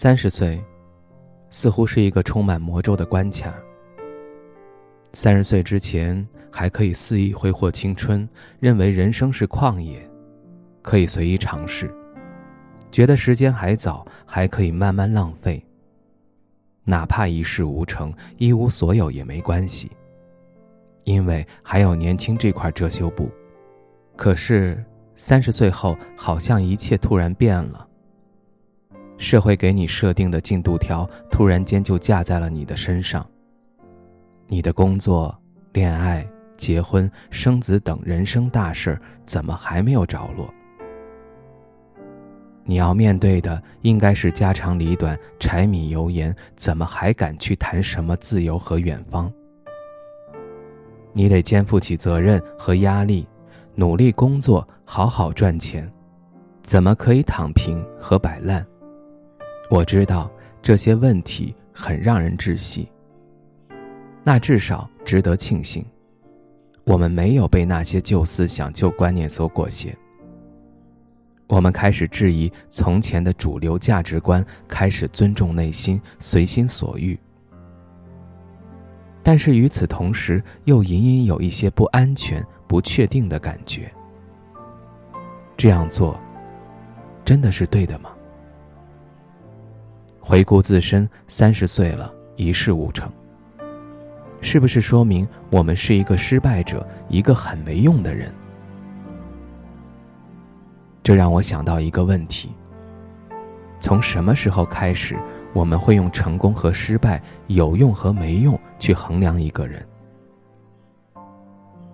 三十岁，似乎是一个充满魔咒的关卡。三十岁之前还可以肆意挥霍青春，认为人生是旷野，可以随意尝试，觉得时间还早，还可以慢慢浪费。哪怕一事无成，一无所有也没关系，因为还有年轻这块遮羞布。可是三十岁后，好像一切突然变了。社会给你设定的进度条，突然间就架在了你的身上。你的工作、恋爱、结婚、生子等人生大事，怎么还没有着落？你要面对的应该是家长里短、柴米油盐，怎么还敢去谈什么自由和远方？你得肩负起责任和压力，努力工作，好好赚钱，怎么可以躺平和摆烂？我知道这些问题很让人窒息，那至少值得庆幸，我们没有被那些旧思想、旧观念所裹挟。我们开始质疑从前的主流价值观，开始尊重内心，随心所欲。但是与此同时，又隐隐有一些不安全、不确定的感觉。这样做，真的是对的吗？回顾自身，三十岁了，一事无成。是不是说明我们是一个失败者，一个很没用的人？这让我想到一个问题：从什么时候开始，我们会用成功和失败、有用和没用去衡量一个人？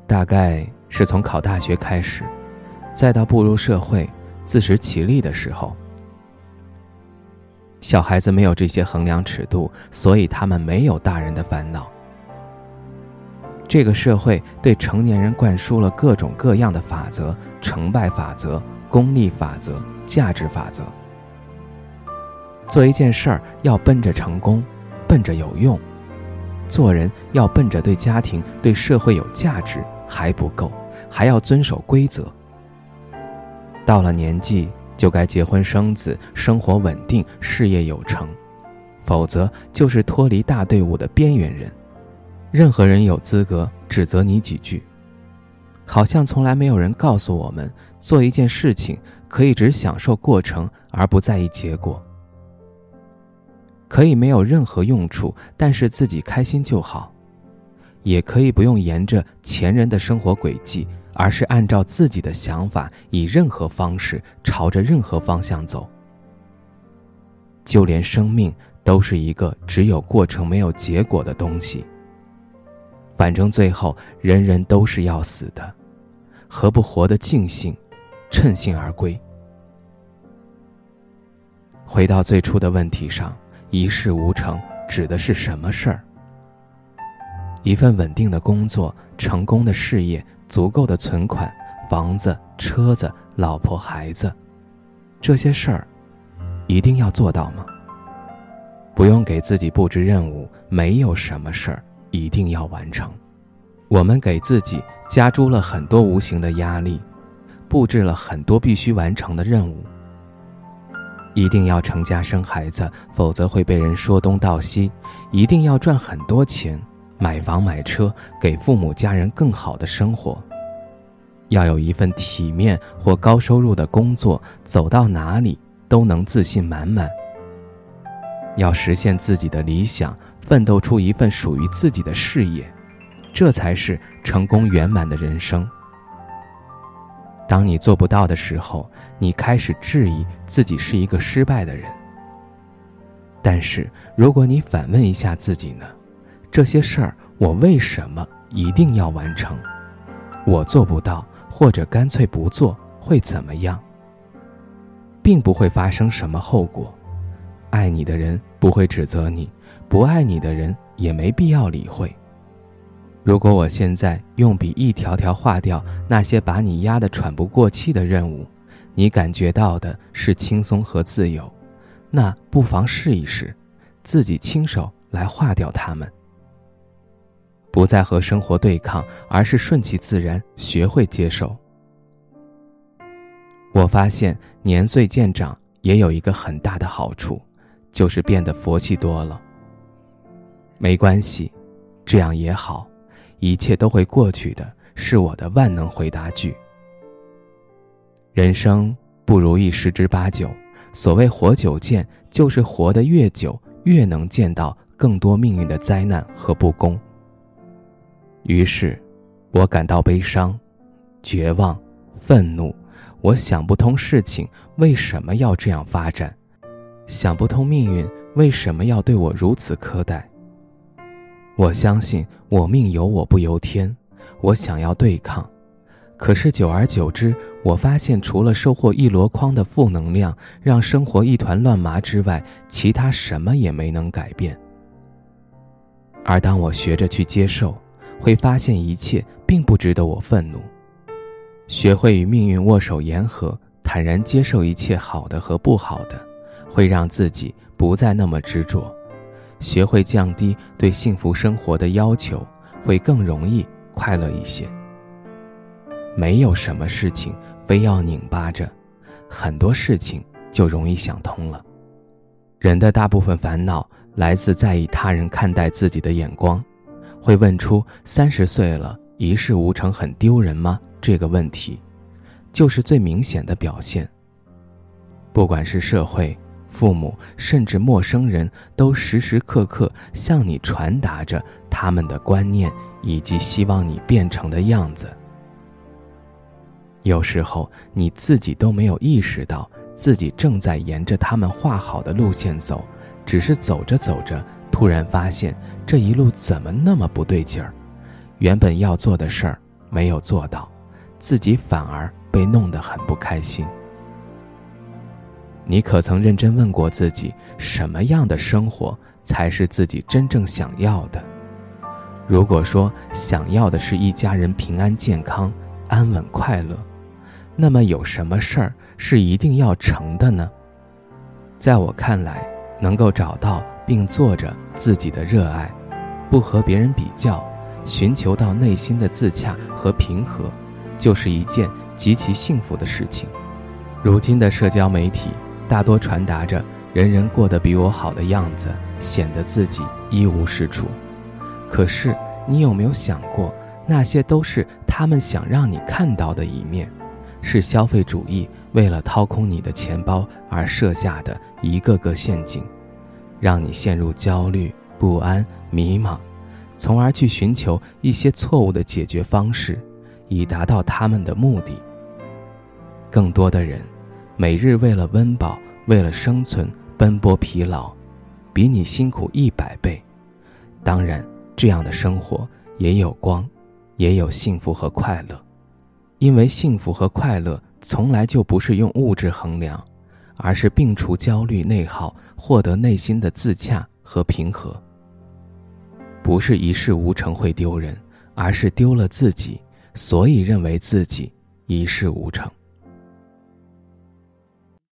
大概是从考大学开始，再到步入社会、自食其力的时候。小孩子没有这些衡量尺度，所以他们没有大人的烦恼。这个社会对成年人灌输了各种各样的法则：成败法则、功利法则、价值法则。做一件事儿要奔着成功，奔着有用；做人要奔着对家庭、对社会有价值，还不够，还要遵守规则。到了年纪。就该结婚生子，生活稳定，事业有成，否则就是脱离大队伍的边缘人。任何人有资格指责你几句，好像从来没有人告诉我们，做一件事情可以只享受过程而不在意结果，可以没有任何用处，但是自己开心就好，也可以不用沿着前人的生活轨迹。而是按照自己的想法，以任何方式朝着任何方向走。就连生命都是一个只有过程没有结果的东西。反正最后人人都是要死的，何不活得尽兴，趁兴而归？回到最初的问题上，一事无成指的是什么事儿？一份稳定的工作，成功的事业。足够的存款、房子、车子、老婆、孩子，这些事儿，一定要做到吗？不用给自己布置任务，没有什么事儿一定要完成。我们给自己加诸了很多无形的压力，布置了很多必须完成的任务。一定要成家生孩子，否则会被人说东道西；一定要赚很多钱。买房买车，给父母家人更好的生活。要有一份体面或高收入的工作，走到哪里都能自信满满。要实现自己的理想，奋斗出一份属于自己的事业，这才是成功圆满的人生。当你做不到的时候，你开始质疑自己是一个失败的人。但是，如果你反问一下自己呢？这些事儿我为什么一定要完成？我做不到，或者干脆不做，会怎么样？并不会发生什么后果。爱你的人不会指责你，不爱你的人也没必要理会。如果我现在用笔一条条划掉那些把你压得喘不过气的任务，你感觉到的是轻松和自由，那不妨试一试，自己亲手来划掉它们。不再和生活对抗，而是顺其自然，学会接受。我发现年岁渐长也有一个很大的好处，就是变得佛气多了。没关系，这样也好。一切都会过去的，是我的万能回答句。人生不如意十之八九，所谓活久见，就是活得越久，越能见到更多命运的灾难和不公。于是，我感到悲伤、绝望、愤怒。我想不通事情为什么要这样发展，想不通命运为什么要对我如此苛待。我相信我命由我不由天，我想要对抗，可是久而久之，我发现除了收获一箩筐的负能量，让生活一团乱麻之外，其他什么也没能改变。而当我学着去接受，会发现一切并不值得我愤怒。学会与命运握手言和，坦然接受一切好的和不好的，会让自己不再那么执着。学会降低对幸福生活的要求，会更容易快乐一些。没有什么事情非要拧巴着，很多事情就容易想通了。人的大部分烦恼来自在意他人看待自己的眼光，会问出“三十岁了，一事无成，很丢人吗？”这个问题，就是最明显的表现。不管是社会。父母甚至陌生人都时时刻刻向你传达着他们的观念以及希望你变成的样子。有时候你自己都没有意识到自己正在沿着他们画好的路线走，只是走着走着，突然发现这一路怎么那么不对劲儿，原本要做的事儿没有做到，自己反而被弄得很不开心。你可曾认真问过自己，什么样的生活才是自己真正想要的？如果说想要的是一家人平安健康、安稳快乐，那么有什么事儿是一定要成的呢？在我看来，能够找到并做着自己的热爱，不和别人比较，寻求到内心的自洽和平和，就是一件极其幸福的事情。如今的社交媒体。大多传达着人人过得比我好的样子，显得自己一无是处。可是，你有没有想过，那些都是他们想让你看到的一面，是消费主义为了掏空你的钱包而设下的一个个陷阱，让你陷入焦虑、不安、迷茫，从而去寻求一些错误的解决方式，以达到他们的目的。更多的人。每日为了温饱，为了生存奔波疲劳，比你辛苦一百倍。当然，这样的生活也有光，也有幸福和快乐。因为幸福和快乐从来就不是用物质衡量，而是摒除焦虑内耗，获得内心的自洽和平和。不是一事无成会丢人，而是丢了自己，所以认为自己一事无成。